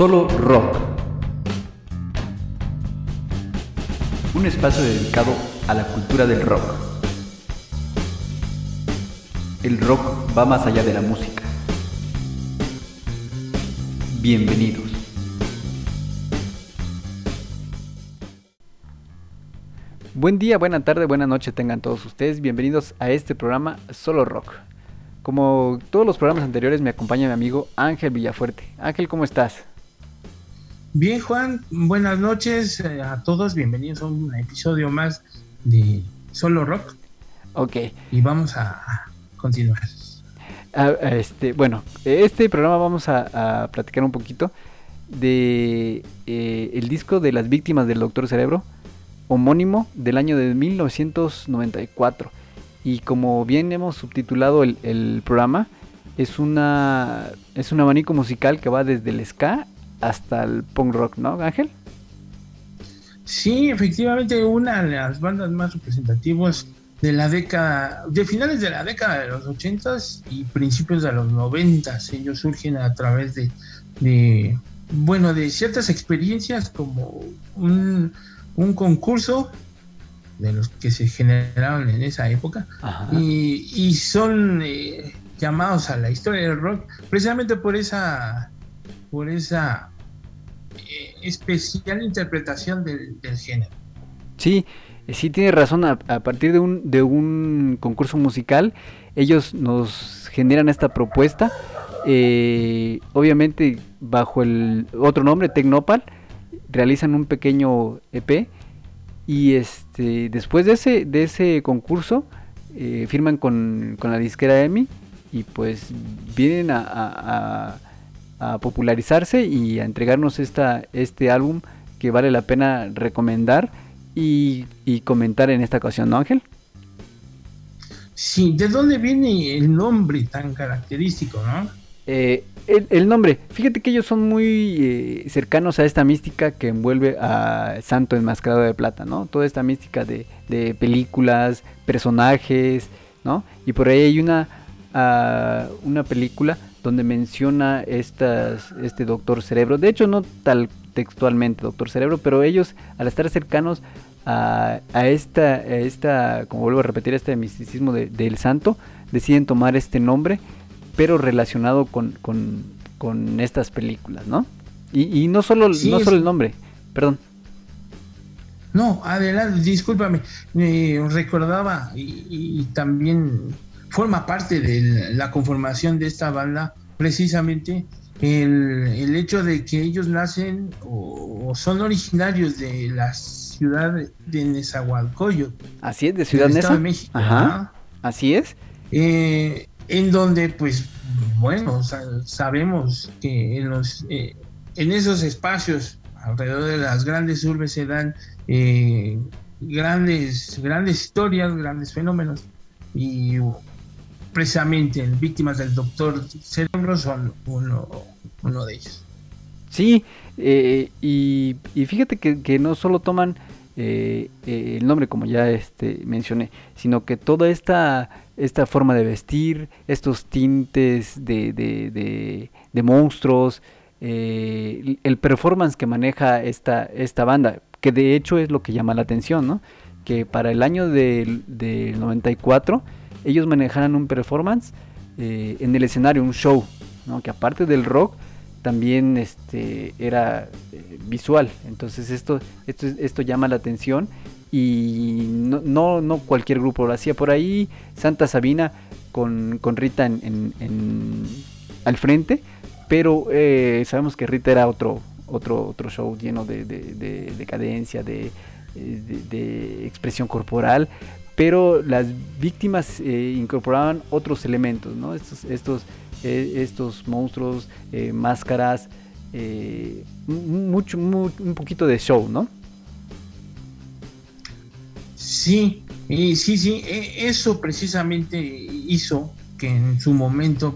Solo Rock. Un espacio dedicado a la cultura del rock. El rock va más allá de la música. Bienvenidos. Buen día, buena tarde, buena noche tengan todos ustedes. Bienvenidos a este programa Solo Rock. Como todos los programas anteriores me acompaña mi amigo Ángel Villafuerte. Ángel, ¿cómo estás? Bien, Juan, buenas noches eh, a todos. Bienvenidos a un episodio más de Solo Rock. Ok. Y vamos a continuar. este, bueno, este programa vamos a, platicar un poquito de eh, el disco de las víctimas del Doctor Cerebro, homónimo del año de 1994. Y como bien hemos subtitulado el, el programa, es una es un abanico musical que va desde el ska hasta el punk rock, ¿no, Ángel? Sí, efectivamente, una de las bandas más representativas de la década, de finales de la década de los ochentas y principios de los noventas. Ellos surgen a través de, de, bueno, de ciertas experiencias como un, un concurso de los que se generaron en esa época y, y, son eh, llamados a la historia del rock precisamente por esa por esa eh, especial interpretación del, género. Sí, sí tiene razón, a, partir de un, de un concurso musical, ellos nos generan esta propuesta, eh, obviamente bajo el otro nombre, Tecnopal, realizan un pequeño EP y este después de ese, de ese concurso eh, firman con, la disquera EMI y pues vienen a popularizarse y a entregarnos esta, este álbum que vale la pena recomendar y, comentar en esta ocasión, ¿no, Ángel? Sí, ¿de dónde viene el nombre tan característico, no? Eh, el, nombre, fíjate que ellos son muy eh, cercanos a esta mística que envuelve a Santo Enmascarado de Plata, ¿no? Toda esta mística de, de películas, personajes, ¿no? Y por ahí hay una, ah, una película donde menciona estas, este doctor cerebro. De hecho, no tal textualmente doctor cerebro, pero ellos al estar cercanos a, a esta, esta, como vuelvo a repetir, este misticismo del santo, deciden tomar este nombre, pero relacionado con, con, con estas películas, ¿no? Y, y no, solo, no solo el nombre, perdón. No, adelante, discúlpame, me recordaba y, y también forma parte de la conformación de esta banda precisamente el, hecho de que ellos nacen o, son originarios de la ciudad de Nezahualcóyotl. Así es, de Ciudad de México. Ajá. Así es. Eh, en donde, pues, bueno, sabemos que en, los, eh, en esos espacios alrededor de las grandes urbes se dan eh, grandes, grandes historias, grandes fenómenos. Y precisamente víctimas del doctor cerebro son uno, de ellos. Sí, eh, y, fíjate que, no solo toman eh, eh, el nombre como ya este, mencioné, sino que toda esta, esta forma de vestir, estos tintes de, de, de, monstruos, el performance que maneja esta, esta banda, que de hecho es lo que llama la atención, ¿no? que para el año del, del 94 ellos manejaran un performance eh, en el escenario, un show, que aparte del rock también este, era eh, visual. Entonces esto, esto, esto llama la atención y no, no, cualquier grupo lo hacía por ahí. Santa Sabina con, Rita en, al frente, pero eh, sabemos que Rita era otro, otro, otro show lleno de, de, de cadencia, de, de, expresión corporal, pero las víctimas eh, incorporaban otros elementos, ¿no? Estos, estos, eh, estos monstruos, eh, máscaras, mucho, un poquito de show, ¿no? Sí, sí, sí, e, eso precisamente hizo que en su momento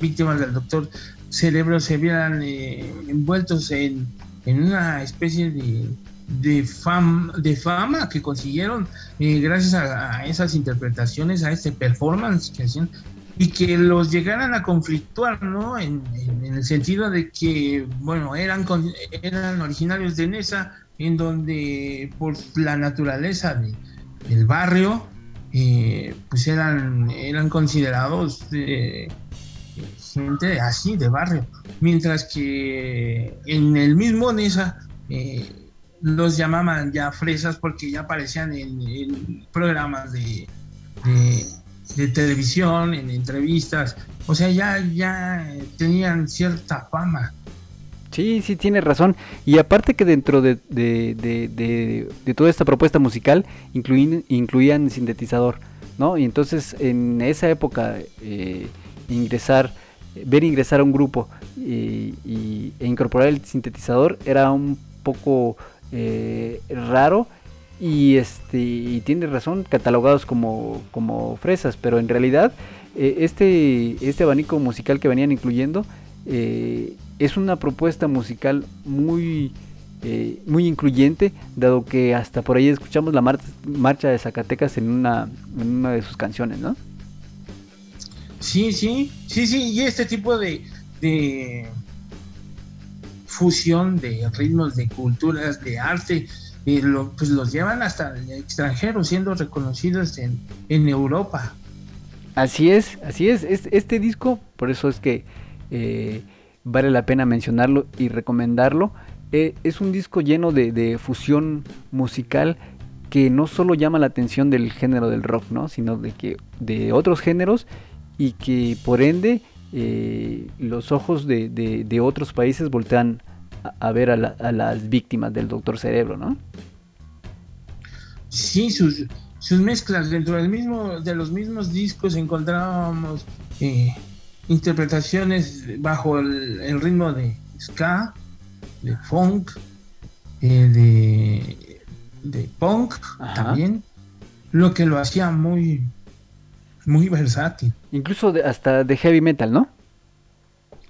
víctimas del doctor Cerebro se vieran envueltos en, en una especie de de, fam, de fama que consiguieron eh, gracias a, esas interpretaciones, a este performance que hacían, y que los llegaran a conflictuar, ¿no? En, el sentido de que, bueno, eran, eran originarios de Nesa, en donde por la naturaleza del barrio, eh, pues eran, eran considerados eh, gente así de barrio, mientras que en el mismo Nesa eh, los llamaban ya fresas porque ya aparecían en, programas de, de, televisión, en entrevistas, o sea, ya, ya tenían cierta fama. Sí, sí, tiene razón. Y aparte que dentro de, de, toda esta propuesta musical incluían, incluían sintetizador, ¿no? Y entonces en esa época eh, ingresar, ver ingresar a un grupo y, e incorporar el sintetizador era un poco eh, raro y este y tiene razón catalogados como, como fresas pero en realidad eh, este este abanico musical que venían incluyendo eh, es una propuesta musical muy muy incluyente dado que hasta por ahí escuchamos la marcha de Zacatecas en una en una de sus canciones no sí sí sí sí y este tipo de, de fusión de ritmos, de culturas, de arte, y pues los llevan hasta el extranjero, siendo reconocidos en, Europa. Así es, así es. Este, disco, por eso es que eh, vale la pena mencionarlo y recomendarlo. Eh, es un disco lleno de, fusión musical que no solo llama la atención del género del rock, ¿no? sino de que de otros géneros y que por ende eh, los ojos de, otros países voltean a, ver a, las víctimas del Doctor Cerebro, ¿no? Sí, sus, sus mezclas dentro del mismo, de los mismos discos encontrábamos eh, interpretaciones bajo el, ritmo de ska, de funk, eh, de, de, punk también, lo que lo hacía muy, muy versátil. Incluso hasta de heavy metal, ¿no?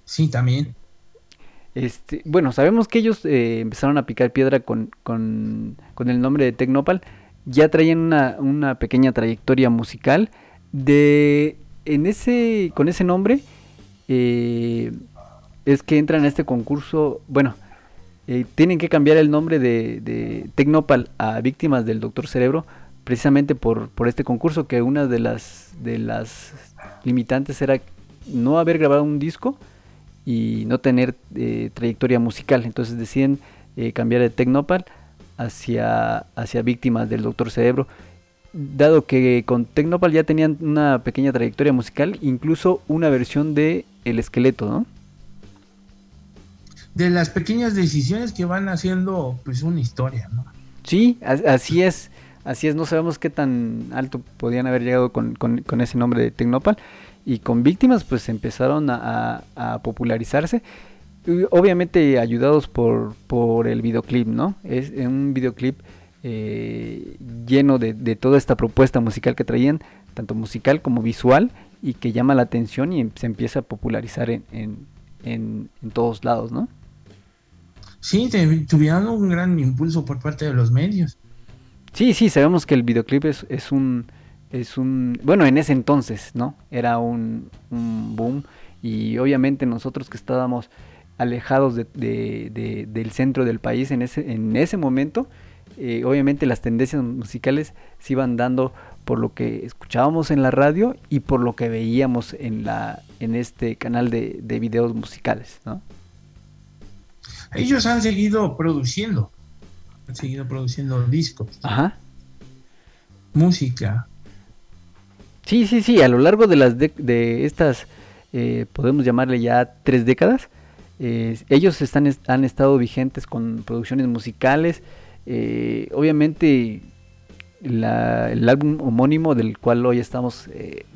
Sí, también. Este, bueno, sabemos que ellos eh, empezaron a picar piedra con, con, el nombre de Tecnopal. Ya traían una, una, pequeña trayectoria musical. De, en ese, con ese nombre eh, es que entran a este concurso. Bueno, eh, tienen que cambiar el nombre de, de Tecnopal a Víctimas del Doctor Cerebro precisamente por, por este concurso que una de las, de las limitantes era no haber grabado un disco y no tener eh, trayectoria musical. Entonces deciden eh, cambiar de Tecnopal hacia, hacia Víctimas del Doctor Cerebro. Dado que con Tecnopal ya tenían una pequeña trayectoria musical, incluso una versión de El Esqueleto, ¿no? De las pequeñas decisiones que van haciendo pues una historia, ¿no? Sí, así es. Así es, no sabemos qué tan alto podían haber llegado con, ese nombre de Tecnopal. Y con víctimas pues empezaron a, popularizarse. Obviamente ayudados por, por el videoclip, ¿no? Es un videoclip eh, lleno de, toda esta propuesta musical que traían, tanto musical como visual, y que llama la atención y se empieza a popularizar en, en, en todos lados, ¿no? Sí, tuvieron un gran impulso por parte de los medios. Sí, sí, sabemos que el videoclip es, un es un bueno en ese entonces no era un, boom y obviamente nosotros que estábamos alejados de, del centro del país en ese en ese momento eh, obviamente las tendencias musicales se iban dando por lo que escuchábamos en la radio y por lo que veíamos en la en este canal de, de videos musicales no ellos han seguido produciendo han seguido produciendo discos. Ajá. Música. Sí, sí, sí, a lo largo de, las de, estas, eh, podemos llamarle ya tres décadas, eh, ellos están, han estado vigentes con producciones musicales. Eh, obviamente el álbum homónimo del cual hoy estamos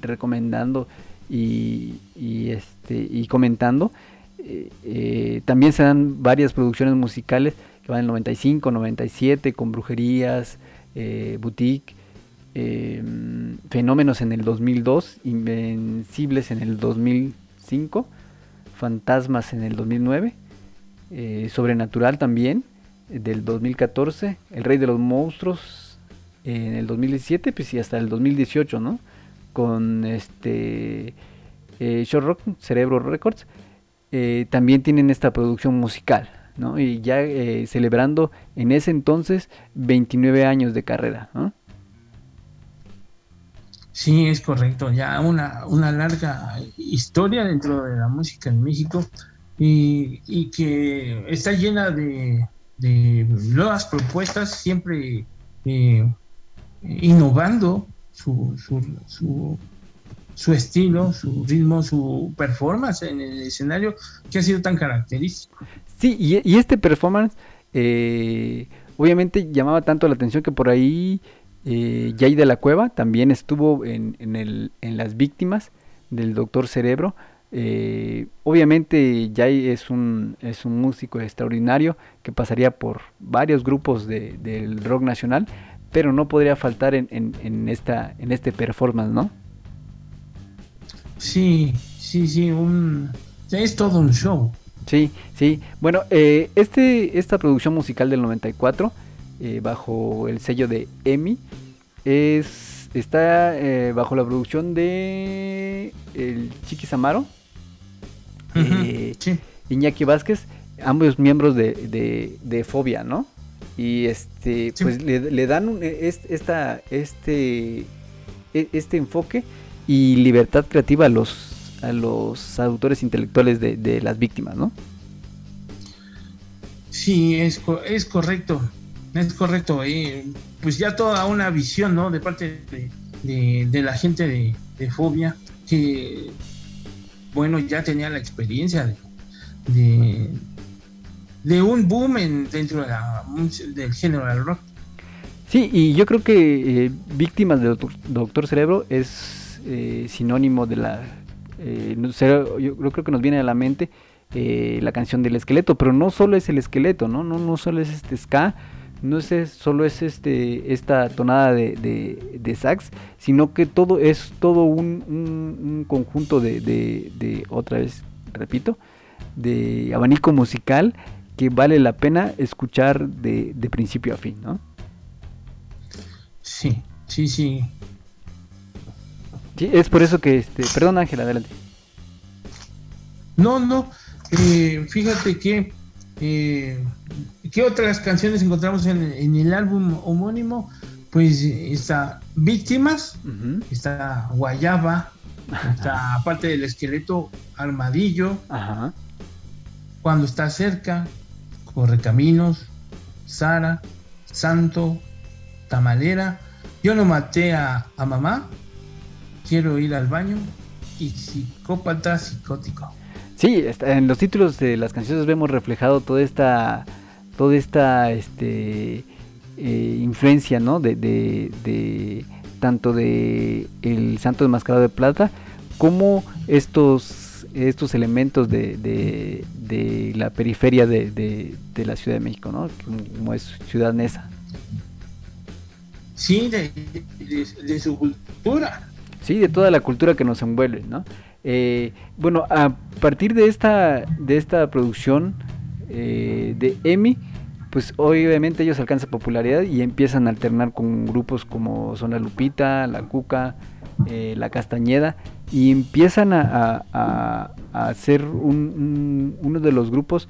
recomendando y, y, este, y comentando, también se dan varias producciones musicales van en el 95, 97, con brujerías, eh, boutique, eh, fenómenos en el 2002, invencibles en el 2005, fantasmas en el 2009, eh, sobrenatural también, del 2014, el rey de los monstruos en el 2017, pues y hasta el 2018, ¿no? Con este eh, Short Rock, Cerebro Records, eh, también tienen esta producción musical, ¿no? Y ya eh, celebrando en ese entonces 29 años de carrera. Sí, es correcto, ya una, una larga historia dentro de la música en México y, que está llena de, nuevas propuestas, siempre eh, innovando su, su, su, estilo, su ritmo, su performance en el escenario que ha sido tan característico. Sí, y, este performance eh, obviamente llamaba tanto la atención que por ahí eh, Jay de la Cueva también estuvo en, en, el, en las víctimas del Doctor Cerebro. Eh, obviamente Jay es un, es un músico extraordinario que pasaría por varios grupos de, del rock nacional, pero no podría faltar en, en, esta, en este performance, ¿no? Sí, sí, sí, un, es todo un show. Sí, sí. Bueno, eh, este, esta producción musical del 94 eh, bajo el sello de EMI. Es, está eh, bajo la producción de el Chiqui Samaro, eh, Iñaki Vázquez, ambos miembros de, de, Fobia, ¿no? Y este, pues le, dan esta, este, e, este enfoque y libertad creativa a los, a los autores intelectuales de, de las víctimas, ¿no? Sí, es, es correcto. Es correcto, y pues ya toda una visión, ¿no? De parte de, la gente de, Fobia, que, bueno, ya tenía la experiencia de, de, un boom dentro del género del rock. Sí, y yo creo que eh, Víctimas de Doctor, Cerebro es eh, sinónimo de la... Eh, yo creo que nos viene a la mente la canción del esqueleto, pero no solo es el esqueleto, ¿no? No, no solo es este ska, no es solo es este esta tonada de, sax, sino que todo es todo un, conjunto de, otra vez, repito, de abanico musical que vale la pena escuchar de, principio a fin, ¿no? Sí, sí, sí. Sí, es por eso que, este, perdón Ángel, adelante. No, no, eh, fíjate que eh, ¿Qué otras canciones encontramos en, el álbum homónimo? Pues está Víctimas, está Guayaba, está aparte del esqueleto Armadillo, Cuando está cerca, Correcaminos, Sara, Santo, Tamalera, Yo no maté a, a mamá, Quiero ir al baño y Psicópata Psicótico. Sí, en los títulos de las canciones vemos reflejado toda esta, toda esta, este, eh, influencia, ¿no? De, de, tanto de el Santo Enmascarado de Plata como estos, estos elementos de, de la periferia de, la Ciudad de México, ¿no? Como es Ciudad Nesa. Sí, de, su cultura. Sí, de toda la cultura que nos envuelve, ¿no? Eh, bueno, a partir de esta, de esta producción eh, de EMI, pues obviamente ellos alcanzan popularidad y empiezan a alternar con grupos como Zona Lupita, La Cuca, eh, La Castañeda, y empiezan a, a, ser uno de los grupos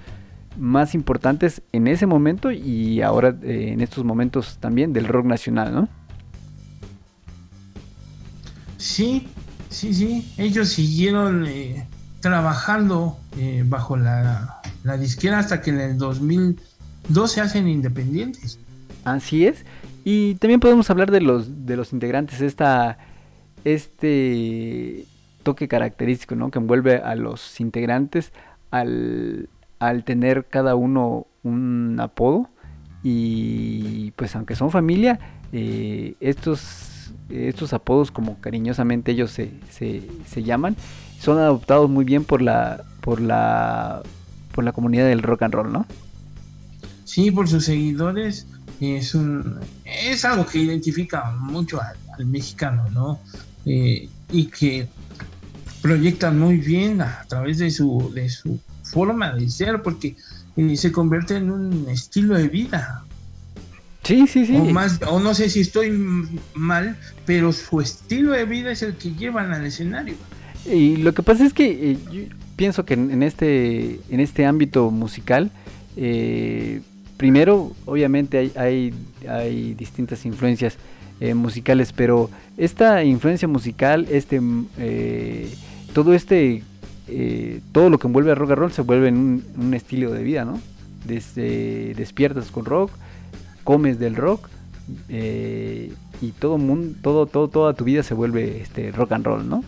más importantes en ese momento y ahora en estos momentos también del rock nacional, ¿no? Sí, Sí, sí, ellos siguieron eh, trabajando eh, bajo la, la, disquera hasta que en el 2012 se hacen independientes. Así es. Y también podemos hablar de los, de los integrantes, esta, este toque característico ¿no? que envuelve a los integrantes al, al tener cada uno un apodo. Y pues aunque son familia, eh, estos estos apodos como cariñosamente ellos se, se, llaman, son adoptados muy bien por la, por la, por la comunidad del rock and roll, ¿no? Sí, por sus seguidores es un es algo que identifica mucho al, mexicano, ¿no? Eh, y que proyectan muy bien a través de su de su forma de ser, porque eh, se convierte en un estilo de vida. Sí, sí, sí. O, más, o no sé si estoy mal, pero su estilo de vida es el que llevan al escenario. Y lo que pasa es que eh, yo pienso que en, este, en este ámbito musical, eh, primero, obviamente hay, hay, hay distintas influencias eh, musicales, pero esta influencia musical, este, todo este, todo lo que envuelve a rock and roll se vuelve en un, un estilo de vida, ¿no? Desde despiertas con rock, comes del rock y todo mundo, todo, todo, toda tu vida se vuelve este rock and roll, ¿no?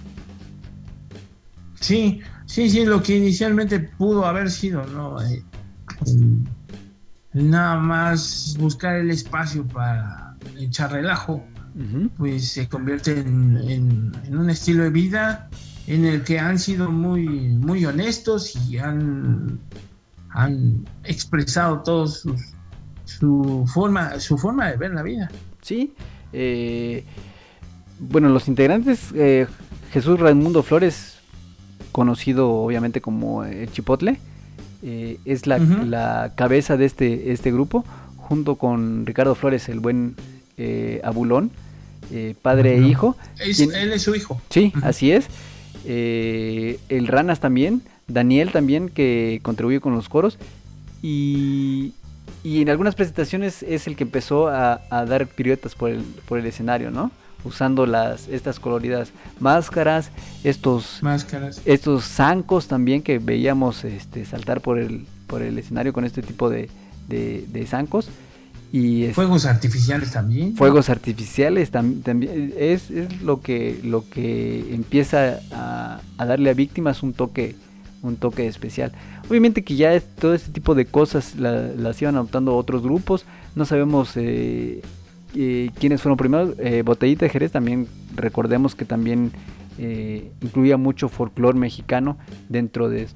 Sí, sí, sí, lo que inicialmente pudo haber sido, ¿no? Eh, nada más buscar el espacio para echar relajo, pues se convierte en, un estilo de vida en el que han sido muy, muy honestos y han, han expresado todos su forma, su forma de ver la vida. Sí, eh, bueno, los integrantes, eh, Jesús Raimundo Flores conocido obviamente como el Chipotle, eh, es la, cabeza de este, este grupo, junto con Ricardo Flores, el buen Abulón, padre e hijo. él es su hijo. Sí, así es. el Ranas también, Daniel también, que contribuye con los coros. Y, y en algunas presentaciones es el que empezó a, a dar piruetas por el, por el escenario, ¿no? usando las estas coloridas máscaras, estos máscaras, estos zancos también que veíamos este, saltar por el por el escenario con este tipo de, de, zancos. Y fuegos artificiales también fuegos artificiales también es, es, lo que lo que empieza a, darle a víctimas un toque un toque especial. Obviamente que ya todo este tipo de cosas las iban adoptando otros grupos. No sabemos eh, quienes fueron primero, eh, Botellita de Jerez también recordemos que también eh, incluía mucho folclore mexicano dentro de,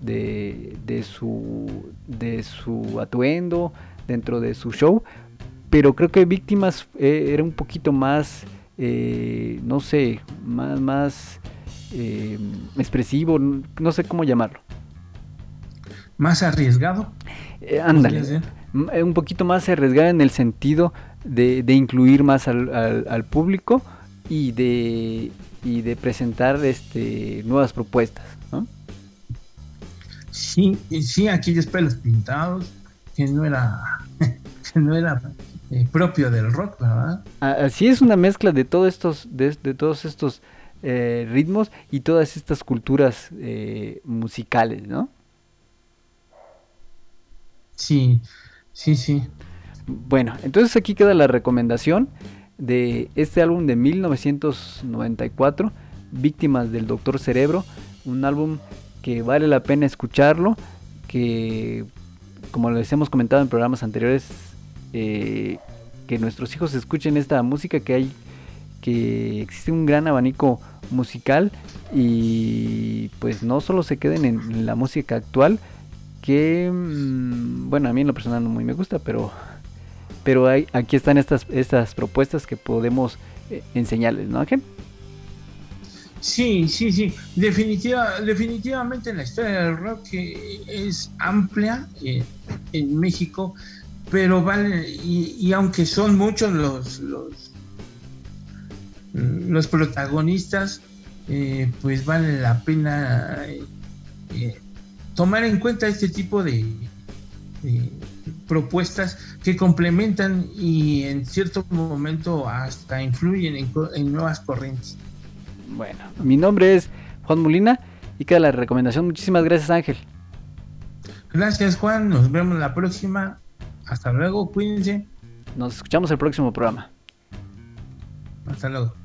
su, de su atuendo, dentro de su show, pero creo que Víctimas eh, era un poquito más, no sé, más, más expresivo, no sé cómo llamarlo. Más arriesgado. ándale, un poquito más arriesgado en el sentido de, incluir más al, público y de, y de presentar este, nuevas propuestas. ¿no? Sí, sí, aquellos pelos pintados, que no era, no era eh, propio del rock, ¿verdad? Así es una mezcla de todos estos, de, todos estos eh, ritmos y todas estas culturas eh, musicales, ¿no? Sí, sí, sí. Bueno, entonces aquí queda la recomendación de este álbum de 1994, Víctimas del Doctor Cerebro, un álbum que vale la pena escucharlo, que como les hemos comentado en programas anteriores, eh, que nuestros hijos escuchen esta música, que hay, que existe un gran abanico musical y pues no solo se queden en, la música actual, que mm, bueno, a mí en lo personal no muy me gusta, pero pero hay, aquí están estas, estas propuestas que podemos eh, enseñarles, ¿no, Ángel? Sí, sí, sí. Definitiva, definitivamente la historia del rock es amplia eh, en México, pero vale, y, aunque son muchos los, los, los protagonistas, eh, pues vale la pena tomar en cuenta este tipo de, propuestas que complementan y en cierto momento hasta influyen en, nuevas corrientes. Bueno, mi nombre es Juan Molina y queda la recomendación. Muchísimas gracias Ángel. Gracias Juan, nos vemos la próxima. Hasta luego, cuídense. Nos escuchamos el próximo programa. Hasta luego.